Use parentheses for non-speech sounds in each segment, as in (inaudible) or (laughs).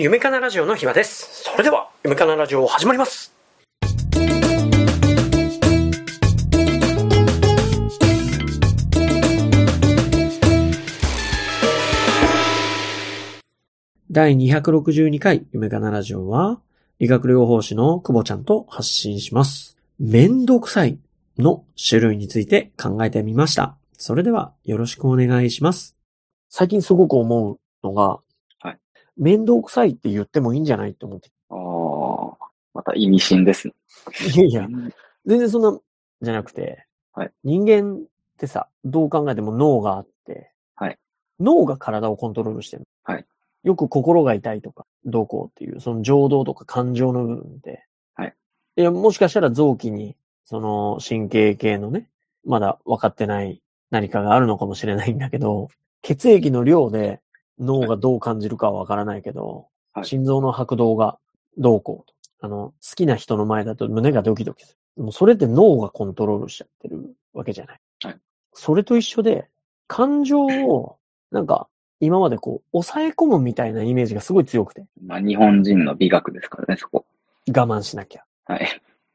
夢かなラジオの暇です。それでは、夢かなラジオ始まります。第262回夢かなラジオは、理学療法士の久保ちゃんと発信します。めんどくさいの種類について考えてみました。それでは、よろしくお願いします。最近すごく思うのが、はい。面倒くさいって言ってもいいんじゃないと思って。ああ、また意味深ですね。いやいや、全然そんな、じゃなくて、はい。人間ってさ、どう考えても脳があって、はい。脳が体をコントロールしてる。はい。よく心が痛いとか、どうこうっていう、その情動とか感情の部分で、はい。いや、もしかしたら臓器に、その神経系のね、まだ分かってない何かがあるのかもしれないんだけど、血液の量で脳がどう感じるかは分からないけど、はい心臓の拍動がどうこうと。あの、好きな人の前だと胸がドキドキする。もうそれって脳がコントロールしちゃってるわけじゃない。はいそれと一緒で、感情を、なんか、今までこう、抑え込むみたいなイメージがすごい強くて、まあ、日本人の美学ですからね、そこ。我慢しなきゃ。はい。い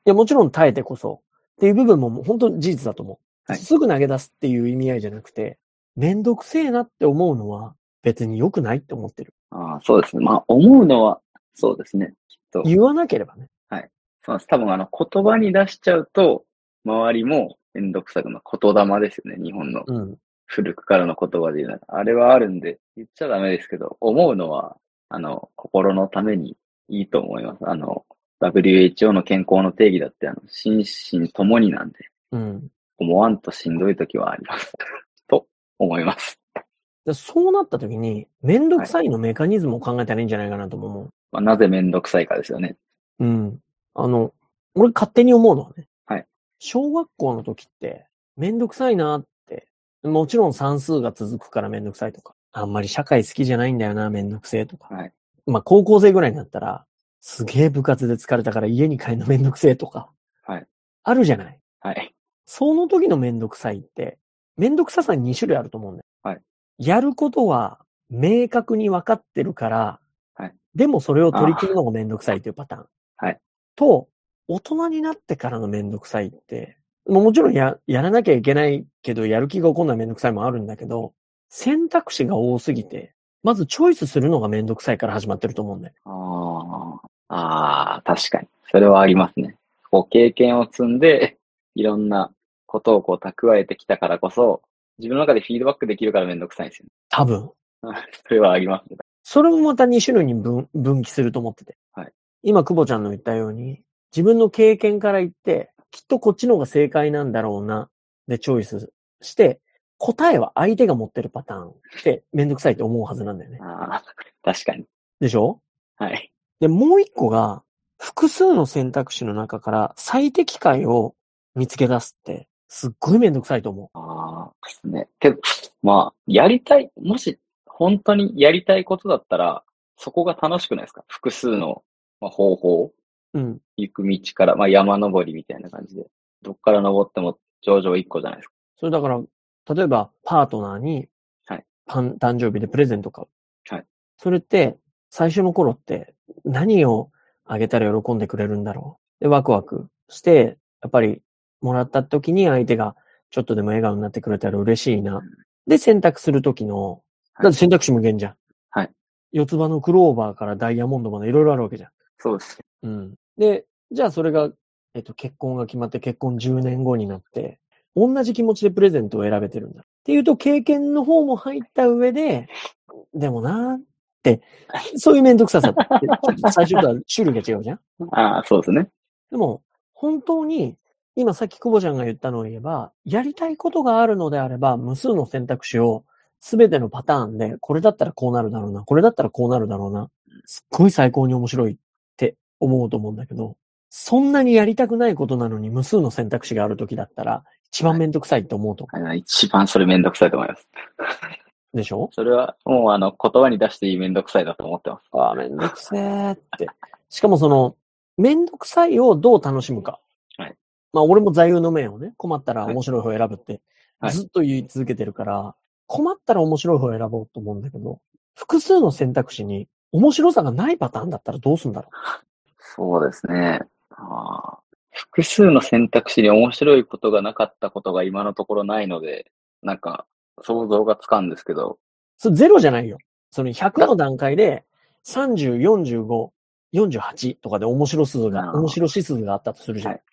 や、もちろん耐えてこそ、っていう部分ももう本当に事実だと思う。はいすぐ投げ出すっていう意味合いじゃなくて、めんどくせえなって思うのは別に良くないって思ってる。ああ、そうですね。まあ、思うのは、そうですね。きっと。言わなければね。そうです。多分、あの、言葉に出しちゃうと、周りもめんどくさくな言霊ですよね、日本の。うん。古くからの言葉で言うなら。あれはあるんで、言っちゃダメですけど、思うのは、あの、心のためにいいと思います。あの、WHO の健康の定義だって、あの、心身ともになんで、うん。思わんとしんどい時はあります。(laughs) と思います。でそうなった時に、めんどくさいのメカニズムを考えたらいいんじゃないかなとも思う。まあ、なぜめんどくさいかですよね。うん。あの、俺勝手に思うのはね。はい。小学校の時って、めんどくさいなって、もちろん算数が続くからめんどくさいとか、あんまり社会好きじゃないんだよな、めんどくせえとか。はい。まあ、高校生ぐらいになったら、すげえ部活で疲れたから家に帰るのめんどくせえとか。はい。あるじゃない。はい。その時のめんどくさいって、めんどくささに2種類あると思うんだよ。はい。やることは明確に分かってるから、はい。でもそれを取り組むのがめんどくさいというパターン。はい。と、大人になってからのめんどくさいって、もちろんや、やらなきゃいけないけど、やる気が起こんないめんどくさいもあるんだけど、選択肢が多すぎて、まずチョイスするのがめんどくさいから始まってると思うんだよ。ああ、ああ、確かに。それはありますね。こう、経験を積んで、いろんなことをこう蓄えてきたからこそ、自分の中でフィードバックできるからめんどくさいんですよ多分。ね。(laughs) それはありますね。それもまた2種類に分分岐すると思ってて。はい。今、久保ちゃんの言ったように、自分の経験から言って、きっとこっちの方が正解なんだろうな、でチョイスして、答えは相手が持ってるパターンってめんどくさいと思うはずなんだよね。ああ、確かに。でしょ？はい。で、もう一個が、複数の選択肢の中から最適解を見つけ出すって、すっごいめんどくさいと思う。ですね。けど、まあ、やりたい、もし、本当にやりたいことだったら、そこが楽しくないですか？複数の、まあ、方法うん。行く道から、まあ、山登りみたいな感じで。どっから登っても頂上一個じゃないですか。それだから、例えば、パートナーに、はい誕生日でプレゼント買う。はい。それって、最初の頃って、何をあげたら喜んでくれるんだろう？で、ワクワクして、やっぱり、もらった時に相手が、ちょっとでも笑顔になってくれたら嬉しいな。で、選択する時の、はいだって選択肢無限じゃん。はい。四つ葉のクローバーからダイヤモンドまでいろいろあるわけじゃん。そうです。うん。で、じゃあそれが、えっと、結婚が決まって結婚10年後になって、同じ気持ちでプレゼントを選べてるんだ。っていうと、経験の方も入った上で、でもなーって、そういうめんどくささって、ちょっと最初とは種類が違うじゃん (laughs) ああ、そうですね。でも、本当に、今さっき久保ちゃんが言ったのを言えば、やりたいことがあるのであれば、無数の選択肢をすべてのパターンで、これだったらこうなるだろうな、これだったらこうなるだろうな、すっごい最高に面白いって思うと思うんだけど、そんなにやりたくないことなのに無数の選択肢がある時だったら、一番めんどくさいって思うと思あ一番それめんどくさいと思います。う。でしょ？それは、もうあの、言葉に出していいめんどくさいだと思ってます。ああ、めんどくせーって。しかもその、めんどくさいをどう楽しむか。はい。まあ俺も座右の銘をね、困ったら面白い方を選ぶって、はいずっと言い続けてるから、困ったら面白い方を選ぼうと思うんだけど、複数の選択肢に面白さがないパターンだったらどうすんだろそうですね。あー複数の選択肢に面白いことがなかったことが今のところないので、なんか想像がつかんですけど、う。それゼロじゃないよ。その100の段階で30、45、48とかで面白数が、面白指数があったとするじゃん。はいはい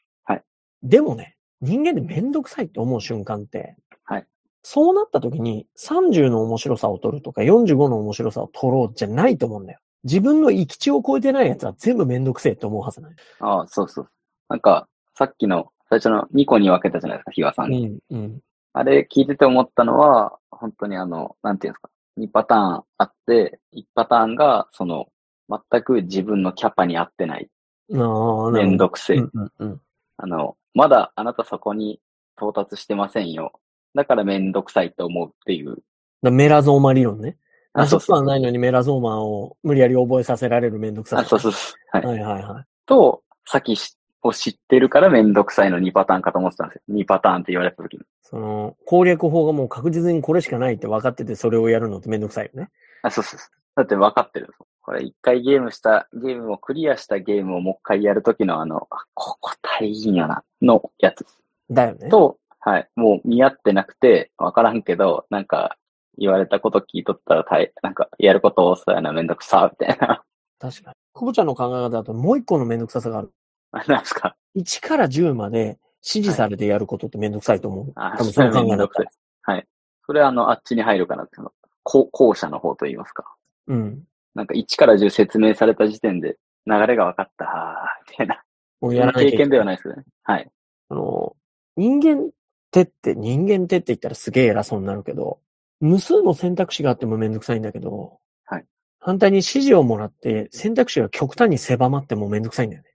でもね、人間でめんどくさいって思う瞬間って、はいそうなった時に30の面白さを取るとか45の面白さを取ろうじゃないと思うんだよ。自分の行き地を超えてないやつは全部めんどくせえって思うはずない。ああ、そうそう。なんか、さっきの最初の2個に分けたじゃないですか、比嘉さんが。うん、うん。あれ聞いてて思ったのは、本当にあの、なんていうんですか。2パターンあって、1パターンが、その、全く自分のキャパに合ってない。ああ、めんどくせえ。うん、うん、うん。あの、まだあなたそこに到達してませんよ。だからめんどくさいと思うっていう。だメラゾーマ理論ね。あ、あそそうそう。ないのにメラゾーマを無理やり覚えさせられるめんどくささ。あ、そうそうそう。はい。はいはいはい。と、先を知ってるからめんどくさいの2パターンかと思ってたんですよ。2パターンって言われた時に。その、攻略法がもう確実にこれしかないって分かっててそれをやるのってめんどくさいよね。あ、そうそうそう。だって分かってるこれ一回ゲームした、ゲームをクリアしたゲームをもう一回やるときのあの、あ、ここ大変やな、のやつ。だよね。と、はい。もう見合ってなくて、分からんけど、なんか、言われたこと聞いとったら大、なんか、やること多そうやな、めんどくさ、みたいな。確かに。久保ちゃんの考え方だともう一個のめんどくささがある。あなんですか？1から10まで指示されてやることってめんどくさいと思う。あ多分その考えだったらめんどくさい。はい。それはあの、あっちに入るかなって、その後後者の方と言いますか。うん。なんか1から10説明された時点で流れが分かった、みたいな。もうやらな。経験ではないですね。はい。あの、人間ってって、人間ってって言ったらすげえ偉そうになるけど、無数の選択肢があってもめんどくさいんだけど、はい。反対に指示をもらって選択肢が極端に狭まってもめんどくさいんだよね。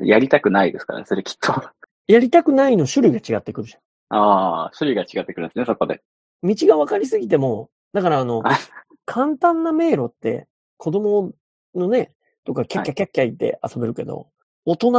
やりたくないですからね、それきっと。やりたくないの種類が違ってくるじゃん。ああ、種類が違ってくるんですね、そこで。道が分かりすぎても、だからあのあ、簡単な迷路って子供のね、とかキャッキャキャッキャ言って遊べるけど、大人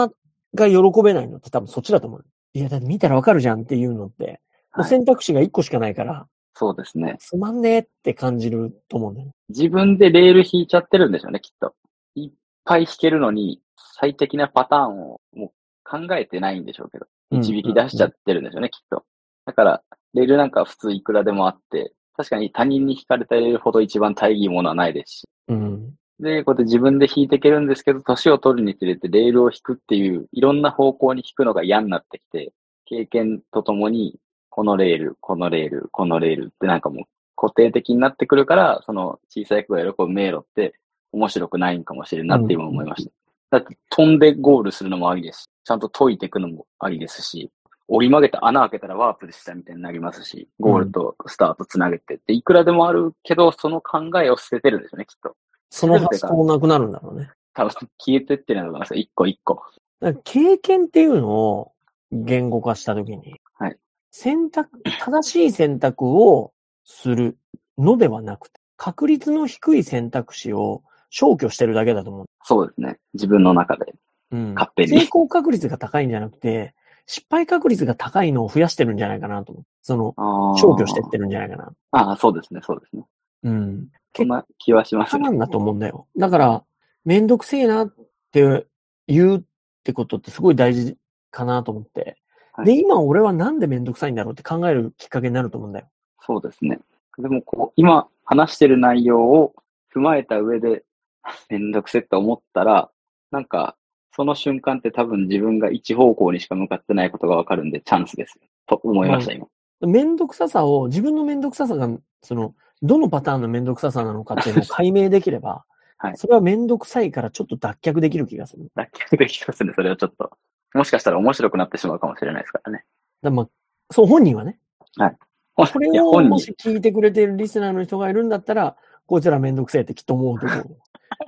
が喜べないのって多分そっちだと思う。いや、だって見たら分かるじゃんっていうのって、はい選択肢が1個しかないから、そうですね。つまんねえって感じると思うんだよね。自分でレール引いちゃってるんでしょうね、きっと。いっぱい引けるのに、最適なパターンをもう考えてないんでしょうけど、導き出しちゃってるんでしょうね、きっと。だから、レールなんか普通いくらでもあって、確かに他人に引かれたレールほど一番大義ものはないですし。うん。で、こうやって自分で引いていけるんですけど、年を取るにつれてレールを引くっていう、いろんな方向に引くのが嫌になってきて、経験とともに、このレール、このレール、このレールってなんかもう固定的になってくるから、その小さい子が喜ぶ迷路って面白くないんかもしれんなって今思いました。だって飛んでゴールするのもありですし、ちゃんと解いていくのもありですし、折り曲げた穴開けたらワープでしたみたいになりますし、ゴールとスタートつなげてって、いくらでもあるけど、その考えを捨ててるんですよね、きっと。その発想なくなるんだろうね。多分消えてってるんだと思いますよ。一個一個。経験っていうのを言語化したときに、はい選択、正しい選択をするのではなくて、確率の低い選択肢を消去してるだけだと思う。そうですね。自分の中で。うん勝手に成功確率が高いんじゃなくて、失敗確率が高いのを増やしてるんじゃないかなと思う。その、消去してってるんじゃないかな。ああ、そうですね、そうですね。うん。そんな気はしますね。なんだと思うんだよ。だから、めんどくせえなって言うってことってすごい大事かなと思って。はいで、今俺はなんでめんどくさいんだろうって考えるきっかけになると思うんだよ。そうですね。でもこう、今話してる内容を踏まえた上で、(laughs) めんどくせって思ったら、なんか、その瞬間って多分自分が一方向にしか向かってないことがわかるんで、チャンスです。と思いました、今。めんどくささを、自分のめんどくささが、その、どのパターンのめんどくささなのかっていうのを (laughs) 解明できれば、はいそれはめんどくさいからちょっと脱却できる気がする。脱却できますね、それはちょっと。もしかしたら面白くなってしまうかもしれないですからね。らまあ、そう、本人はね。これいや、を本人。もし聞いてくれているリスナーの人がいるんだったら、こいつらめんどくせえってきっと思うと思う。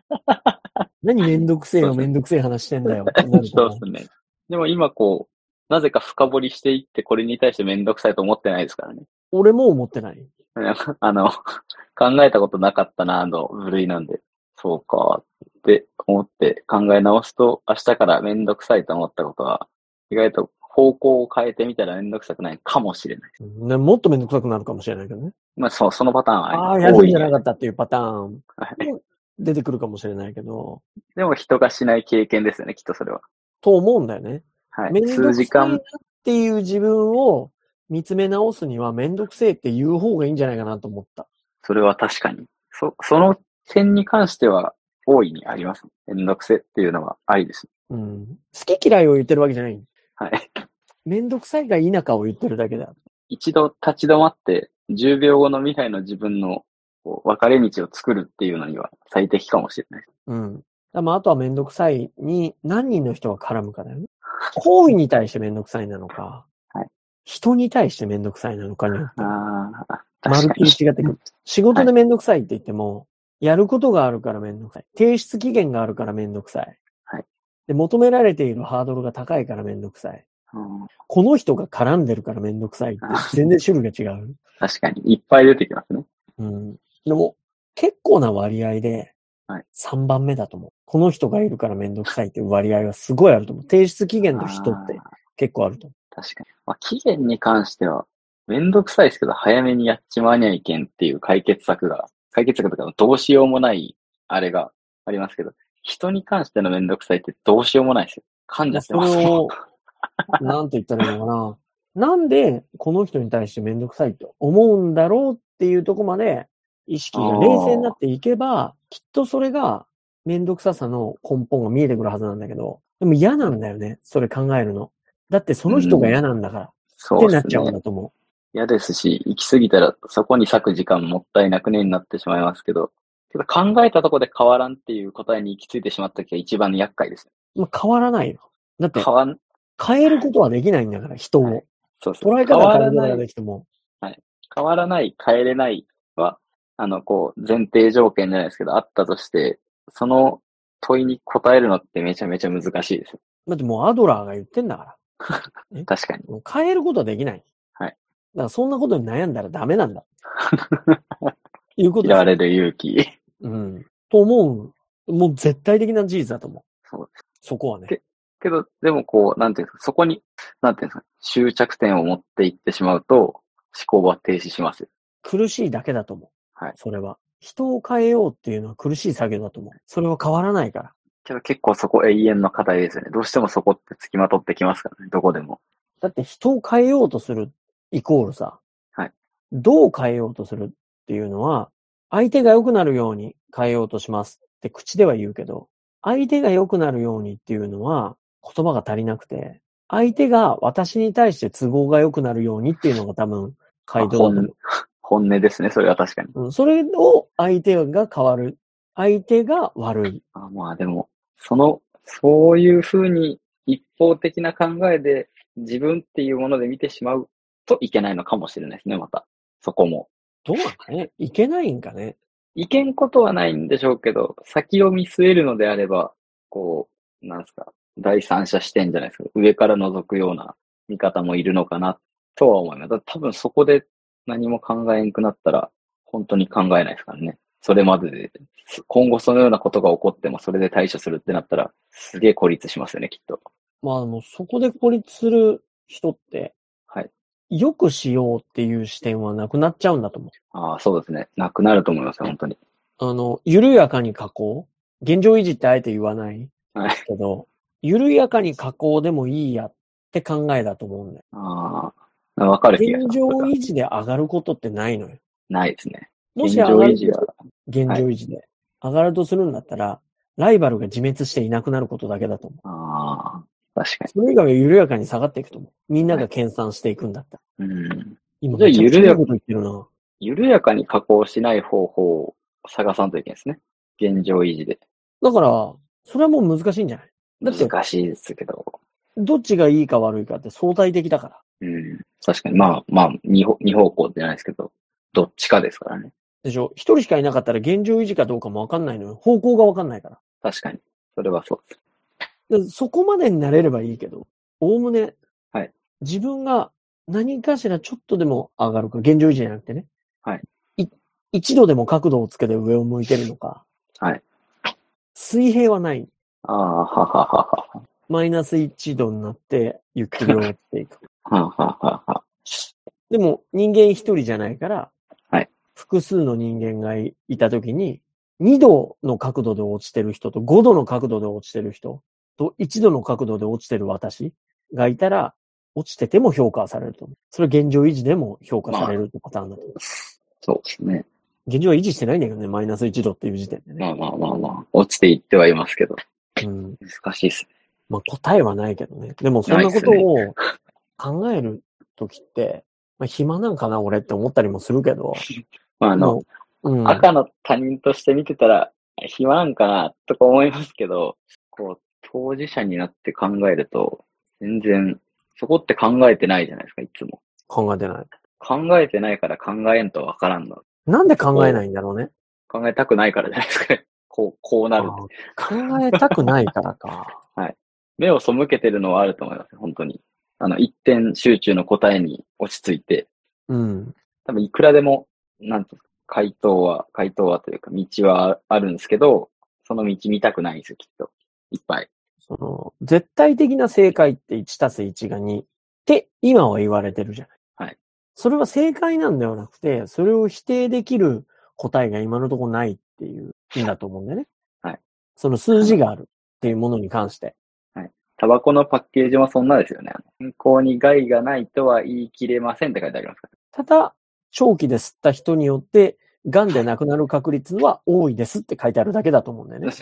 (laughs) 何めんどくせえよ、めんどくせえ話してんだよ (laughs) そうですね。でも今こう、なぜか深掘りしていって、これに対してめんどくさいと思ってないですからね。俺も思ってない。(laughs) あの、考えたことなかったな、の部類なんで、そうか、って思って考え直すと、明日からめんどくさいと思ったことは、意外と方向を変えてみたらめんどくさくないかもしれない。ね、もっとめんどくさくなるかもしれないけどね。まあ、そう、そのパターンはああ、やるんじゃなっかったっていうパターン。出てくるかもしれないけど、でも人がしない経験ですよね、きっとそれは。と思うんだよね。はい。めんど数くさいなっ時間、ていう自分を見つめ直すにはめんどくせえって言う方がいいんじゃないかなと思った。それは確かに。そ、その点に関しては大いにあります。めんどくせっていうのはありです。うん。好き嫌いを言ってるわけじゃない。はい。めんどくさいが否かを言ってるだけだ。一度立ち止まって、10秒後の未来の自分のこう分かれ道を作るっていうのには最適かもしれない。うん。だまあ、あとはめんどくさいに何人の人が絡むかだよね。行為に対してめんどくさいなのか、はい人に対してめんどくさいなのかによって、ああ、まるっきり。違ってくる。仕事でめんどくさいって言っても、やることがあるからめんどくさい。提出期限があるからめんどくさい。はいで、求められているハードルが高いからめんどくさい。うんこの人が絡んでるからめんどくさいって全然種類が違う。確かに。いっぱい出てきますね。うん。でも、結構な割合ではい、3番目だと思う。この人がいるからめんどくさいっていう割合はすごいあると思う。提出期限の人って結構あると思確かに。まあ、期限に関しては、めんどくさいですけど、早めにやっちまわにゃいけんっていう解決策が、解決策とかどうしようもない、あれがありますけど、人に関してのめんどくさいってどうしようもないですよ。噛んじゃってう。ますもんそれを、なんて言ったらいいのかな。なんでこの人に対してめんどくさいと思うんだろうっていうところまで意識が冷静になっていけば、きっとそれがめんどくささの根本が見えてくるはずなんだけど、でも嫌なんだよね。それ考えるの。だってその人が嫌なんだから。そうですってなっちゃうんね。だと思嫌ですし、行き過ぎたらそこに割く時間もったいなくねになってしまいますけど、けど考えたところで変わらんっていう答えに行き着いてしまった時が一番厄介です。う。まあ、変わらないよ。だって変わん、変えることはできないんだから、人を。はいそうそう。捉え方変わらは変えることない、ができても。変わらない、変えれないは、あの、こう、前提条件じゃないですけど、あったとして、その問いに答えるのってめちゃめちゃ難しいですよ。だってもうアドラーが言ってんだから。(laughs) 確かに。もう変えることはできない。はい。だからそんなことに悩んだらダメなんだ。(laughs) いうことです。嫌われる勇気。うん。と思う。もう絶対的な事実だと思う。そうそこはね。けけど、でもこう、なんていうんですか、そこに、なんていうんですか、終着点を持っていってしまうと、思考は停止しますよ。苦しいだけだと思う。はいそれは。人を変えようっていうのは苦しい作業だと思う。それは変わらないから。けど結構そこ永遠の課題ですよね。どうしてもそこって付きまとってきますからね、どこでも。だって人を変えようとするイコールさ、はいどう変えようとするっていうのは、相手が良くなるように変えようとしますって口では言うけど、相手が良くなるようにっていうのは言葉が足りなくて、相手が私に対して都合が良くなるようにっていうのが多分、(laughs) 回答だと思う本音ですね、それは確かに。うん。それを相手が変わる。相手が悪い。あまあでも、その、そういうふうに一方的な考えで自分っていうもので見てしまうといけないのかもしれないですね、また。そこも。どうなんかね？いけないんかね？いけんことはないんでしょうけど、先を見据えるのであれば、こう、なんですか、第三者視点じゃないですか、上から覗くような見方もいるのかなとは思います。だ多分そこで何も考えんくなったら、本当に考えないですからね。それまでで、今後そのようなことが起こってもそれで対処するってなったら、すげえ孤立しますよね、きっと。まあでもそこで孤立する人って、はい。よくしようっていう視点はなくなっちゃうんだと思う。ああ、そうですね。なくなると思いますよ、本当に。あの、緩やかに加工現状維持ってあえて言わないはい。けど、緩やかに加工でもいいやって考えだと思うんだよ。ああ、わかる気がします。現状維持で上がることってないのよ。ないですね。も現し上現状維持で上がるとするんだったら、ライバルが自滅していなくなることだけだと思う。ああ、確かそれ以外は緩やかに下がっていくと思う。みんなが研鑽していくんだったら。に。うん。今、緩やいいこと言ってるな。緩やかに加工しない方法を探さんといけないですね。現状維持で。だから、それはもう難しいんじゃない？だって、難しいですけど。どっちがいいか悪いかって相対的だから。うん。確かに。まあ、まあ、二方二方向じゃないですけど、どっちかですからね。でしょ？一人しかいなかったら現状維持かどうかもわかんないのよ。方向がわかんないから。確かに。それはそうです。でそこまでになれればいいけど、おおむね、はい自分が何かしらちょっとでも上がるか、現状維持じゃなくてね。はい。い一度でも角度をつけて上を向いてるのか。はい。水平はない。ああ、ははははマイナス1度になって、ゆっくり終わっていく。は。はははは。でも、人間一人じゃないから、はい複数の人間がいいたときに、2度の角度で落ちてる人と5度の角度で落ちてる人と1度の角度で落ちてる私がいたら、落ちてても評価されると。それ現状維持でも評価されるってパターンだと思う。そうですね。現状は維持してないんだけどね、マイナス1度っていう時点でね。まあまあまあまあ、落ちていってはいますけど、うん。難しいですね。まあ答えはないけどね。でもそんなことを考えるときって、まあ暇なんかな俺って思ったりもするけど。(laughs) まああの、もううん。赤の他人として見てたら、暇なんかな、とか思いますけど、こう、当事者になって考えると、全然、そこって考えてないじゃないですか、いつも。考えてない。考えてないから考えんとわからんの。なんで考えないんだろうね。考えたくないからじゃないですかね。(laughs) こう、こうなる考えたくないからか。(laughs) 目を背けてるのはあると思います、本当に。あの、一点集中の答えに落ち着いて、うん。多分いくらでも、なんていうか、回答は、回答はというか、道はあるんですけど、その道見たくないんですよ、きっと。いっぱい。その、絶対的な正解って1たす1が2って今は言われてるじゃない。はい。それは正解なんではなくて、それを否定できる答えが今のところないっていうんだと思うんだよね。はい。その数字があるっていうものに関して。タバコのパッケージもそんなですよね。健康に害がないとは言い切れませんって書いてありますかただ、長期で吸った人によって、癌で亡くなる確率は多いですって書いてあるだけだと思うんだよら。ね。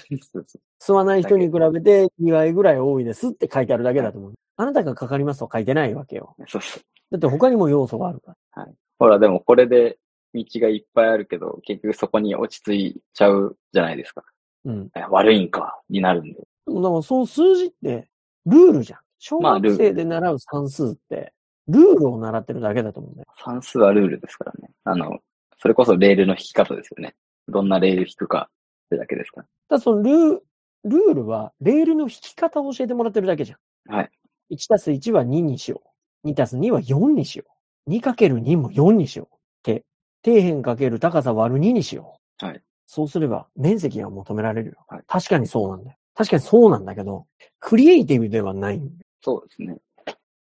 吸わない人に比べて2倍ぐらい多いですって書いてあるだけだと思う。あなたがかかりますと書いてないわけよ。そうそう。だって他にも要素があるから。ほら、でもこれで道がいっぱいあるけど、結局そこに落ち着いちゃうじゃないですか。うん。え悪いんか、になるんで。でも、その数字って、ルールじゃん。小学生で習う算数って、ルールを習ってるだけだと思うんだよ。算数はルールですからね。あの、それこそレールの引き方ですよね。どんなレール引くかってだけですから。ただそのルー、ルールは、レールの引き方を教えてもらってるだけじゃん。はい。1たす1は2にしよう。2たす2は4にしよう。2かける2も4にしよう。って、底辺かける高さ割る2にしよう。はい。そうすれば、面積が求められるよ。はい確かにそうなんだよ。確かにそうなんだけど、クリエイティブではない。そうですね。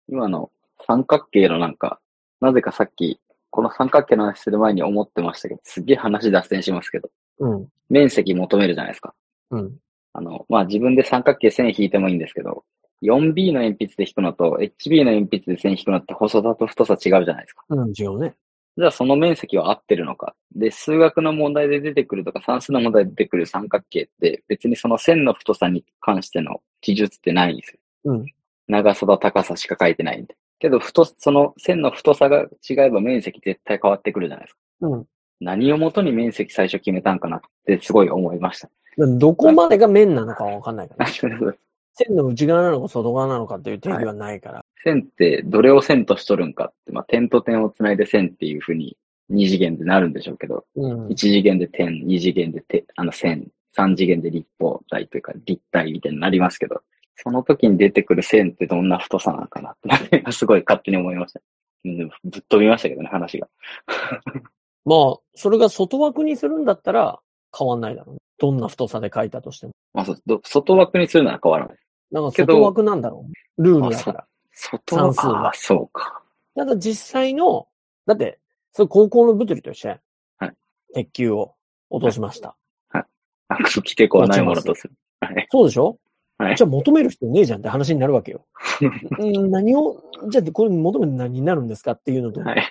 今の三角形のなんか、なぜかさっき、この三角形の話する前に思ってましたけど、すっげえ話脱線しますけど、うん。面積求めるじゃないですか。うん。あの、まあ、自分で三角形線引いてもいいんですけど、4B の鉛筆で引くのと HB の鉛筆で線引くのって細さと太さ違うじゃないですか。うん、違うね。じゃあその面積は合ってるのか。で、数学の問題で出てくるとか算数の問題で出てくる三角形って別にその線の太さに関しての記述ってないんですよ。うん。長さと高さしか書いてないんで。けど、太、その線の太さが違えば面積絶対変わってくるじゃないですか。うん。何をもとに面積最初決めたんかなってすごい思いました。どこまでが面なのかはわかんないから、ね。(laughs) 線線の内側なのか外側なのかっていう定義はないから。ってどれを線としとるんかって、まあ、点と点をつないで線っていうふうに二次元でなるんでしょうけど、うん。一次元で点、二次元でてあの線、三次元で立方体というか立体みたいになりますけど、その時に出てくる線ってどんな太さなのかなって、(laughs) すごい勝手に思いました。ぶっ飛びましたけどね、話が。(laughs) まあ、それが外枠にするんだったら変わんないだろうね。どんな太さで書いたとしても。まあ、そど外枠にするなら変わらない。なんか外枠なんだろう。ルールだから。外算数はは、あそうか。ただ実際の、だって、それ高校の物理として、はい鉄球を落としました。あ、来てこはないものとする。はい。そうでしょ？はいじゃあ求める人ねえじゃんって話になるわけよ。(laughs) うん何を、じゃあこれ求めて何になるんですかっていうのとはい。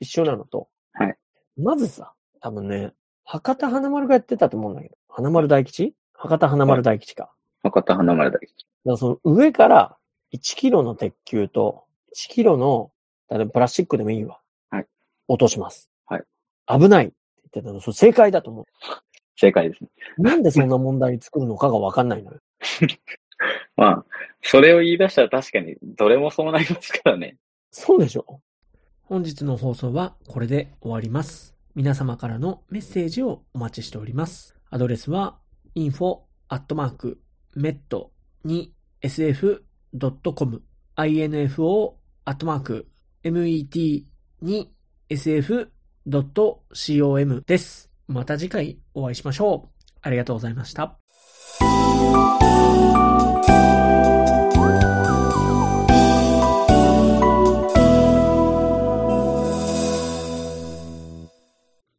一緒なのと。はいまずさ、多分ね、博多華丸がやってたと思うんだけど、花丸大吉？博多華丸大吉か。博多華丸だけ。だからその上から1キロの鉄球と1キロの、例えばプラスチックでもいいわ。はい。落とします。はい。危ないって言ってたの、それ正解だと思 (laughs) 正解ですね。う。なんでそんな問題作るのかがわかんないのよ。(laughs) まあ、それを言い出したら確かにどれもそうなりますからね。そうでしょ？本日の放送はこれで終わります。皆様からのメッセージをお待ちしております。アドレスは info.met2sf.com info.met2sf.com です。また次回お会いしましょう。ありがとうございました。